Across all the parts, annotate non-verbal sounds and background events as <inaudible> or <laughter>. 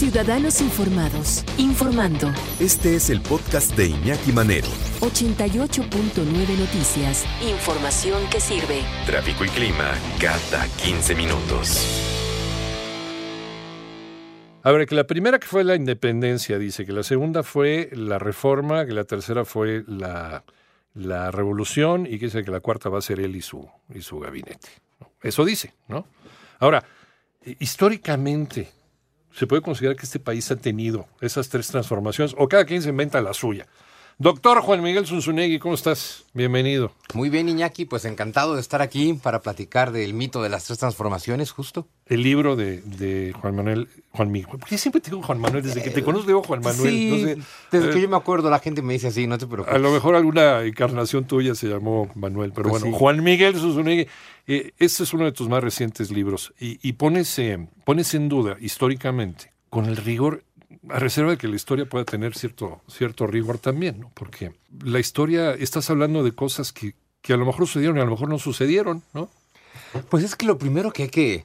Ciudadanos informados, informando. Este es el podcast de Iñaki Manero. 88.9 Noticias. Información que sirve. Tráfico y clima cada 15 minutos. A ver, que la primera que fue la independencia, dice, que la segunda fue la reforma, que la tercera fue la, la revolución y que dice que la cuarta va a ser él y su, y su gabinete. Eso dice, ¿no? Ahora, eh, históricamente, se puede considerar que este país ha tenido esas tres transformaciones, o cada quien se inventa la suya. Doctor Juan Miguel Zunzunegui, ¿cómo estás? Bienvenido. Muy bien, Iñaki, pues encantado de estar aquí para platicar del mito de las tres transformaciones, justo. El libro de, de Juan Manuel, Juan Miguel, ¿por qué siempre te digo Juan Manuel? Desde que te conozco digo Juan Manuel. Sí, no sé, desde eh, que yo me acuerdo la gente me dice así, no te preocupes. A lo mejor alguna encarnación tuya se llamó Manuel, pero Pues bueno, sí. Juan Miguel Zunzunegui, eh, este es uno de tus más recientes libros y, y pones, eh, pones en duda históricamente, con el rigor, a reserva de que la historia pueda tener cierto, cierto rigor también, ¿no? Porque la historia, estás hablando de cosas que, que a lo mejor sucedieron y a lo mejor no sucedieron, ¿no? Pues es que lo primero que hay que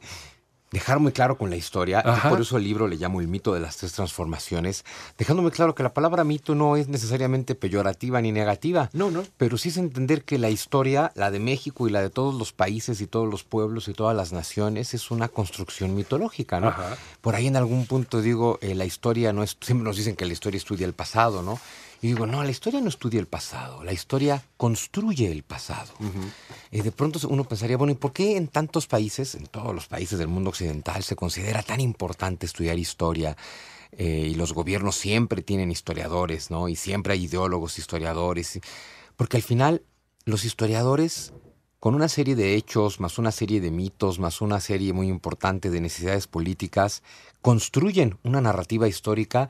dejar muy claro con la historia, Ajá. por eso el libro le llamo el mito de las tres transformaciones, dejándome claro que la palabra mito no es necesariamente peyorativa ni negativa. No, no. Pero sí es entender que la historia, la de México y la de todos los países y todos los pueblos y todas las naciones, es una construcción mitológica, ¿no? Ajá. Por ahí en algún punto digo, eh, la historia no es, siempre nos dicen que la historia estudia el pasado, ¿no? Y digo, no, la historia no estudia el pasado, la historia construye el pasado. Y de pronto uno pensaría, bueno, ¿y por qué en tantos países, en todos los países del mundo occidental, se considera tan importante estudiar historia? Eh, y los gobiernos siempre tienen historiadores, ¿no? Y siempre hay ideólogos historiadores. Porque al final, los historiadores, con una serie de hechos, más una serie de mitos, más una serie muy importante de necesidades políticas, construyen una narrativa histórica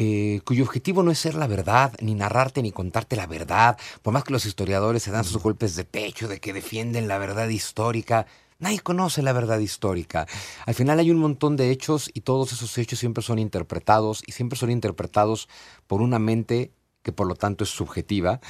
eh, cuyo objetivo no es ser la verdad, ni narrarte, ni contarte la verdad, por más que los historiadores se dan sus golpes de pecho de que defienden la verdad histórica. Nadie conoce la verdad histórica. Al final hay un montón de hechos y todos esos hechos siempre son interpretados y siempre son interpretados por una mente que por lo tanto es subjetiva.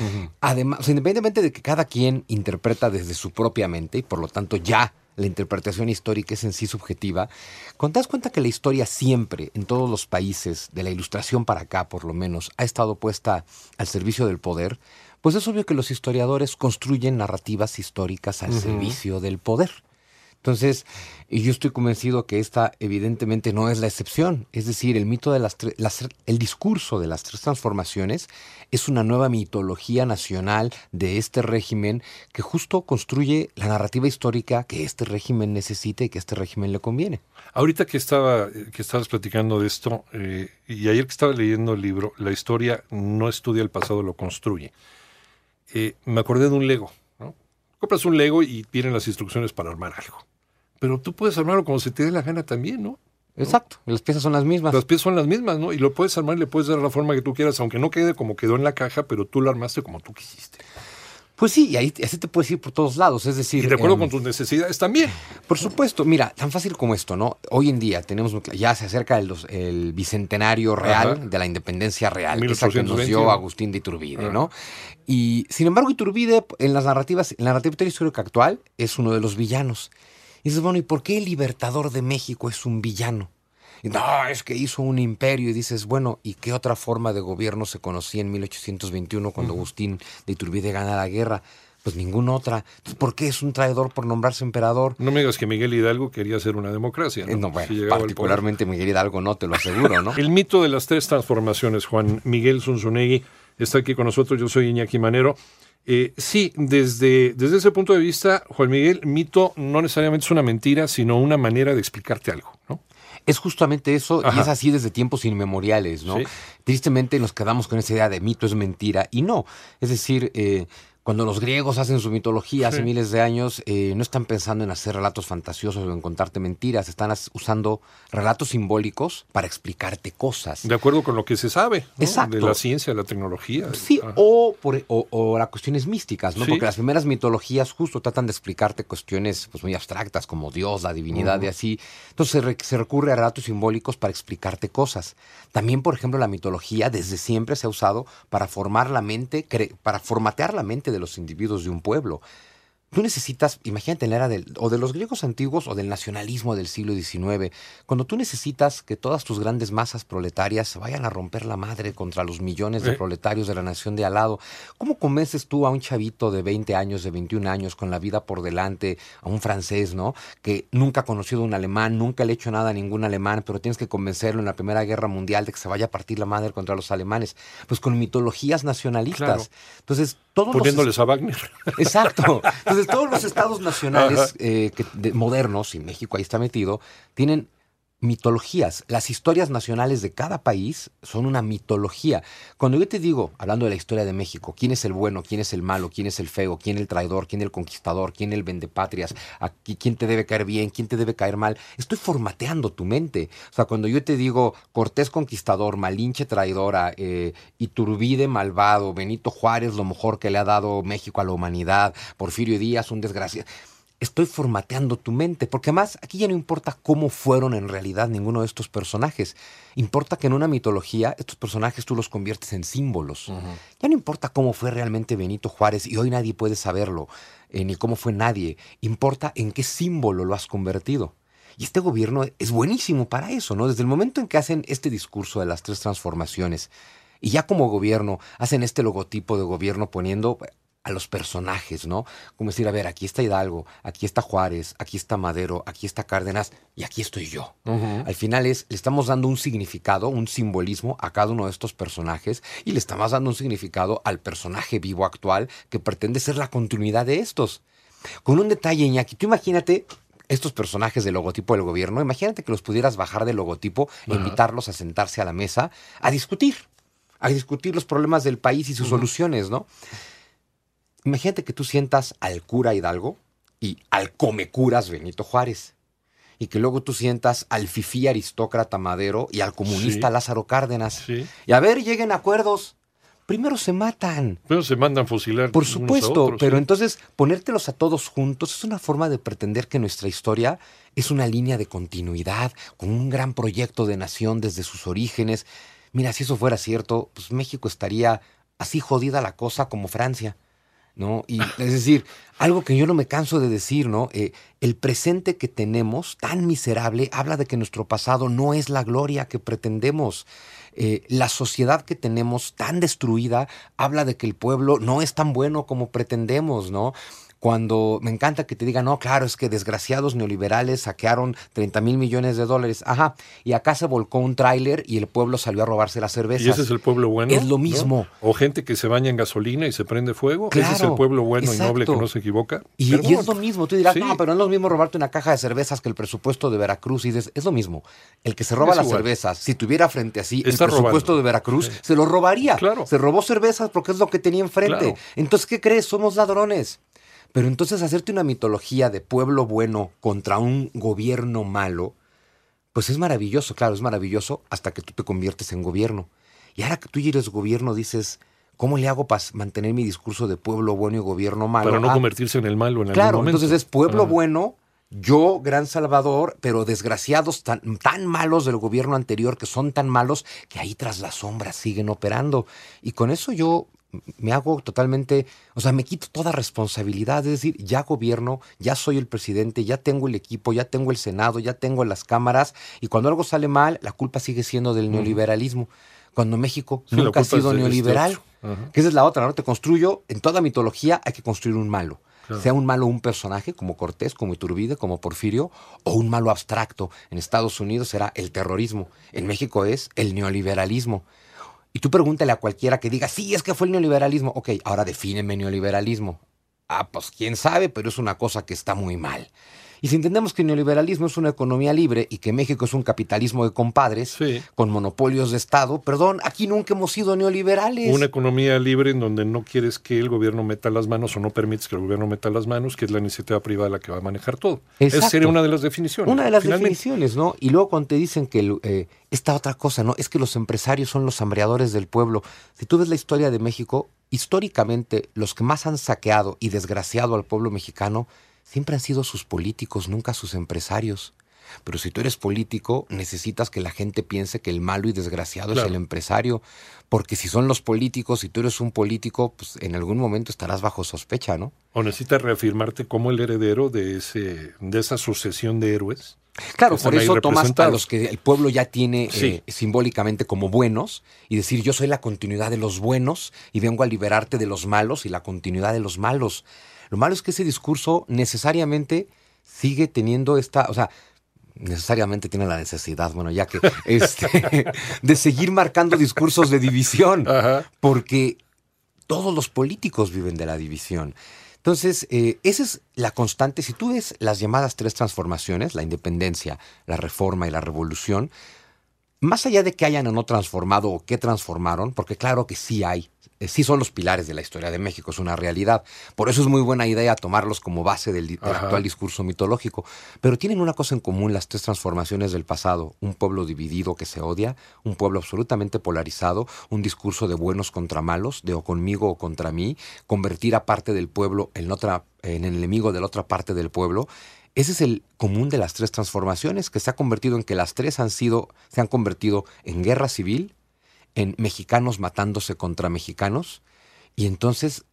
Además, o sea, independientemente de que cada quien interpreta desde su propia mente y por lo tanto ya la interpretación histórica es en sí subjetiva, cuando te das cuenta que la historia siempre, en todos los países, de la ilustración para acá por lo menos, ha estado puesta al servicio del poder, pues es obvio que los historiadores construyen narrativas históricas al servicio del poder. Entonces, yo estoy convencido que esta evidentemente no es la excepción. Es decir, el mito de las, el discurso de las tres transformaciones es una nueva mitología nacional de este régimen que justo construye la narrativa histórica que este régimen necesita y que este régimen le conviene. Ahorita que estaba, que estabas platicando de esto, eh, y ayer que estaba leyendo el libro, la historia no estudia el pasado, lo construye. Eh, me acordé de un Lego. Compras un Lego y vienen las instrucciones para armar algo. Pero tú puedes armarlo como se te dé la gana también, ¿no? Exacto, las piezas son las mismas. Las piezas son las mismas, ¿no? Y lo puedes armar y le puedes dar la forma que tú quieras, aunque no quede como quedó en la caja, pero tú lo armaste como tú quisiste. Pues sí, y ahí así te puedes ir por todos lados. Es decir, Y de acuerdo con tus necesidades también. Por supuesto, mira, tan fácil como esto, ¿no? Hoy en día tenemos, ya se acerca el, bicentenario real Ajá. de la independencia real, esa que nos 1820, dio. Agustín de Iturbide, Ajá. ¿no? Y sin embargo, Iturbide, en las narrativas, en la narrativa histórica actual, es uno de los villanos. Y dices, bueno, ¿y por qué el libertador de México es un villano? Y, no, es que hizo un imperio. Y dices, bueno, ¿y qué otra forma de gobierno se conocía en 1821 cuando Agustín de Iturbide gana la guerra? Pues ninguna otra. Entonces, ¿por qué es un traidor por nombrarse emperador? No me digas que Miguel Hidalgo quería hacer una democracia. Eh, No, bueno, Si particularmente Miguel Hidalgo no, te lo aseguro, ¿no? <laughs> El mito de las tres transformaciones, Juan Miguel Zunzunegui, está aquí con nosotros, yo soy Iñaki Manero. Eh, sí, desde, desde ese punto de vista, Juan Miguel, mito no necesariamente es una mentira, sino una manera de explicarte algo, ¿no? Es justamente eso, y es así desde tiempos inmemoriales, ¿no? Sí. Tristemente nos quedamos con esa idea de mito es mentira, y no. Es decir, eh, Cuando los griegos hacen su mitología hace Sí. miles de años, eh, no están pensando en hacer relatos fantasiosos o en contarte mentiras, están usando relatos simbólicos para explicarte cosas. De acuerdo con lo que se sabe ¿no? Exacto. de la ciencia, de la tecnología. Sí, Ajá. o, por, o, o las cuestiones místicas, ¿no? Sí. Porque las primeras mitologías justo tratan de explicarte cuestiones pues, muy abstractas como Dios, la divinidad y así. Entonces se, re- se recurre a relatos simbólicos para explicarte cosas. También, por ejemplo, la mitología desde siempre se ha usado para formar la mente, para formatear la mente de los individuos de un pueblo. Tú necesitas, imagínate en la era del, o de los griegos antiguos o del nacionalismo del siglo XIX, cuando tú necesitas que todas tus grandes masas proletarias se vayan a romper la madre contra los millones de Eh. proletarios de la nación de al lado, ¿cómo convences tú a un chavito de 20 años, de 21 años, con la vida por delante, a un francés, ¿no? Que nunca ha conocido a un alemán, nunca le ha hecho nada a ningún alemán, pero tienes que convencerlo en la Primera Guerra Mundial de que se vaya a partir la madre contra los alemanes? Pues con mitologías nacionalistas. Claro. Entonces, todos los Poniéndoles a Wagner. <laughs> Exacto. Entonces, todos los estados <laughs> nacionales eh, que- de- modernos, y México ahí está metido, tienen mitologías. Las historias nacionales de cada país son una mitología. Cuando yo te digo, hablando de la historia de México, quién es el bueno, quién es el malo, quién es el feo, quién el traidor, quién el conquistador, quién el vendepatrias, aquí quién te debe caer bien, quién te debe caer mal, estoy formateando tu mente. O sea, cuando yo te digo Cortés conquistador, Malinche traidora, eh, Iturbide malvado, Benito Juárez lo mejor que le ha dado México a la humanidad, Porfirio Díaz un desgraciado estoy formateando tu mente, porque además aquí ya no importa cómo fueron en realidad ninguno de estos personajes. Importa que en una mitología estos personajes tú los conviertes en símbolos. Ya no importa cómo fue realmente Benito Juárez, y hoy nadie puede saberlo, eh, ni cómo fue nadie. Importa en qué símbolo lo has convertido. Y este gobierno es buenísimo para eso, ¿no? Desde el momento en que hacen este discurso de las tres transformaciones, y ya como gobierno hacen este logotipo de gobierno poniendo a los personajes, ¿no? Como decir, a ver, aquí está Hidalgo, aquí está Juárez, aquí está Madero, aquí está Cárdenas y aquí estoy yo. Al final es, le estamos dando un significado, un simbolismo a cada uno de estos personajes y le estamos dando un significado al personaje vivo actual que pretende ser la continuidad de estos. Con un detalle, Iñaki, tú imagínate estos personajes del logotipo del gobierno, imagínate que los pudieras bajar del logotipo e invitarlos a sentarse a la mesa a discutir, a discutir los problemas del país y sus soluciones, ¿no? Imagínate que tú sientas al cura Hidalgo y al comecuras Benito Juárez. Y que luego tú sientas al fifí aristócrata Madero y al comunista Sí. Lázaro Cárdenas. Sí. Y a ver, lleguen a acuerdos. Primero se matan. Pero se mandan fusilar. Por unos a supuesto, otros, pero sí. entonces ponértelos a todos juntos es una forma de pretender que nuestra historia es una línea de continuidad, con un gran proyecto de nación desde sus orígenes. Mira, si eso fuera cierto, pues México estaría así jodida la cosa como Francia. ¿No? Y es decir, algo que yo no me canso de decir, ¿no? Eh, el presente que tenemos, tan miserable, habla de que nuestro pasado no es la gloria que pretendemos. Eh, la sociedad que tenemos tan destruida habla de que el pueblo no es tan bueno como pretendemos, ¿no? Cuando me encanta que te digan, no, claro, es que desgraciados neoliberales saquearon 30 mil millones de dólares. Ajá, y acá se volcó un tráiler y el pueblo salió a robarse las cervezas. Y ese es el pueblo bueno. Es lo ¿no? mismo. O gente que se baña en gasolina y se prende fuego. ese es el pueblo bueno y noble que no se equivoca. Y, es lo mismo, tú dirás, Sí. no, pero no es lo mismo robarte una caja de cervezas que el presupuesto de Veracruz. Y dices, es lo mismo. El que se roba Es las igual. cervezas, si tuviera frente así Está el presupuesto robando. de Veracruz, se lo robaría. Claro. Se robó cervezas porque es lo que tenía enfrente. Claro. Entonces, ¿qué crees? Somos ladrones. Pero entonces hacerte una mitología de pueblo bueno contra un gobierno malo, pues es maravilloso, claro, es maravilloso hasta que tú te conviertes en gobierno. Y ahora que tú ya eres gobierno, dices, ¿cómo le hago para mantener mi discurso de pueblo bueno y gobierno malo? Para no Ah, convertirse en el malo en Claro, algún momento. entonces es pueblo Ah. bueno, yo gran salvador, pero desgraciados tan, tan malos del gobierno anterior, que son tan malos, que ahí tras las sombras siguen operando. Y con eso yo me hago totalmente, o sea, me quito toda responsabilidad, es decir, ya gobierno, ya soy el presidente, ya tengo el equipo, ya tengo el Senado, ya tengo las cámaras, y cuando algo sale mal, la culpa sigue siendo del neoliberalismo. Cuando México Sí, nunca ha sido este neoliberal. Que esa es la otra, ¿no? Te construyo, en toda mitología hay que construir un malo. Claro. Sea un malo un personaje como Cortés, como Iturbide, como Porfirio, o un malo abstracto. En Estados Unidos será el terrorismo. En México es el neoliberalismo. Y tú pregúntale a cualquiera que diga, sí, es que fue el neoliberalismo. Ok, ahora defíneme neoliberalismo. Ah, pues quién sabe, pero es una cosa que está muy mal. Y si entendemos que el neoliberalismo es una economía libre y que México es un capitalismo de compadres Sí. con monopolios de Estado, perdón, aquí nunca hemos sido neoliberales. Una economía libre en donde no quieres que el gobierno meta las manos o no permites que el gobierno meta las manos, que es la iniciativa privada la que va a manejar todo. Esa sería una de las definiciones. Una de las finalmente. definiciones, ¿no? Y luego cuando te dicen que eh, esta otra cosa, ¿no? Es que los empresarios son los hambreadores del pueblo. Si tú ves la historia de México, históricamente los que más han saqueado y desgraciado al pueblo mexicano siempre han sido sus políticos, nunca sus empresarios. Pero si tú eres político, necesitas que la gente piense que el malo y desgraciado Claro. es el empresario. Porque si son los políticos, si tú eres un político, pues en algún momento estarás bajo sospecha, ¿no? O necesitas reafirmarte como el heredero de, ese, de esa sucesión de héroes. Claro, por eso tomas a los que el pueblo ya tiene Sí. eh, simbólicamente como buenos y decir yo soy la continuidad de los buenos y vengo a liberarte de los malos y la continuidad de los malos. Lo malo es que ese discurso necesariamente sigue teniendo esta, o sea, necesariamente tiene la necesidad, bueno, ya que <laughs> este, de seguir marcando discursos de división, Ajá. porque todos los políticos viven de la división. Entonces, eh, esa es la constante. Si tú ves las llamadas tres transformaciones, la independencia, la reforma y la revolución, más allá de que hayan o no transformado o qué transformaron, porque claro que sí hay, sí son los pilares de la historia de México, es una realidad. Por eso es muy buena idea tomarlos como base del, actual discurso mitológico. Pero tienen una cosa en común las tres transformaciones del pasado. Un pueblo dividido que se odia, un pueblo absolutamente polarizado, un discurso de buenos contra malos, de o conmigo o contra mí, convertir a parte del pueblo en, otra, en el enemigo de la otra parte del pueblo. Ese es el común de las tres transformaciones, que se ha convertido en que las tres han sido, se han convertido en guerra civil, en mexicanos matándose contra mexicanos, y entonces,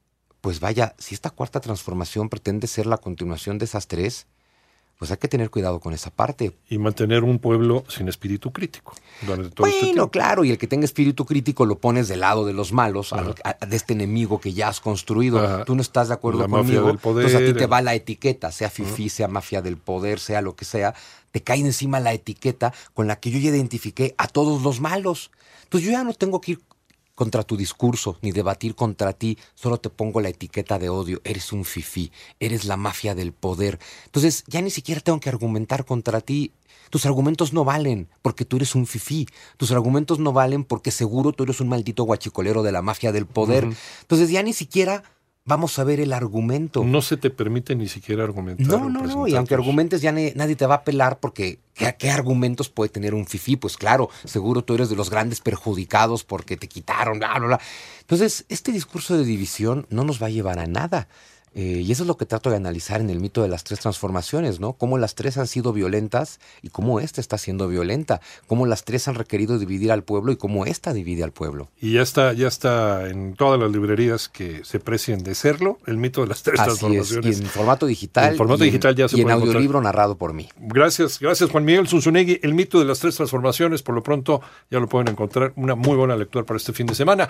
pues vaya, si esta cuarta transformación pretende ser la continuación de esas tres, pues hay que tener cuidado con esa parte. Y mantener un pueblo sin espíritu crítico durante todo este Bueno, tiempo. claro, y el que tenga espíritu crítico lo pones del lado de los malos, al- a- de este enemigo que ya has construido. Ajá. Tú no estás de acuerdo La mafia conmigo, del poder, entonces a ti te va la etiqueta, sea fifí, sea mafia del poder, sea lo que sea, te cae encima la etiqueta con la que yo ya identifiqué a todos los malos. Entonces yo ya no tengo que ir contra tu discurso ni debatir contra ti, solo te pongo la etiqueta de odio, eres un fifí, eres la mafia del poder. Entonces ya ni siquiera tengo que argumentar contra ti. Tus argumentos no valen porque tú eres un fifí. Tus argumentos no valen porque seguro tú eres un maldito guachicolero de la mafia del poder. Entonces ya ni siquiera vamos a ver el argumento. No se te permite ni siquiera argumentar. No, no, no. Y aunque argumentes, ya ne- nadie te va a pelar porque ¿qué, qué argumentos puede tener un fifí? Pues claro, seguro tú eres de los grandes perjudicados porque te quitaron, bla, bla, bla. Entonces, este discurso de división no nos va a llevar a nada. Eh, y eso es lo que trato de analizar en el mito de las tres transformaciones, ¿no? Cómo las tres han sido violentas y cómo esta está siendo violenta. Cómo las tres han requerido dividir al pueblo y cómo esta divide al pueblo. Y ya está, ya está en todas las librerías que se precien de serlo, el mito de las tres Así es. Y transformaciones. en formato digital. En formato y digital ya se Y en puede encontrar. audiolibro narrado por mí. Gracias, gracias Juan Miguel Zunzunegui. El mito de las tres transformaciones, por lo pronto ya lo pueden encontrar. Una muy buena lectura para este fin de semana.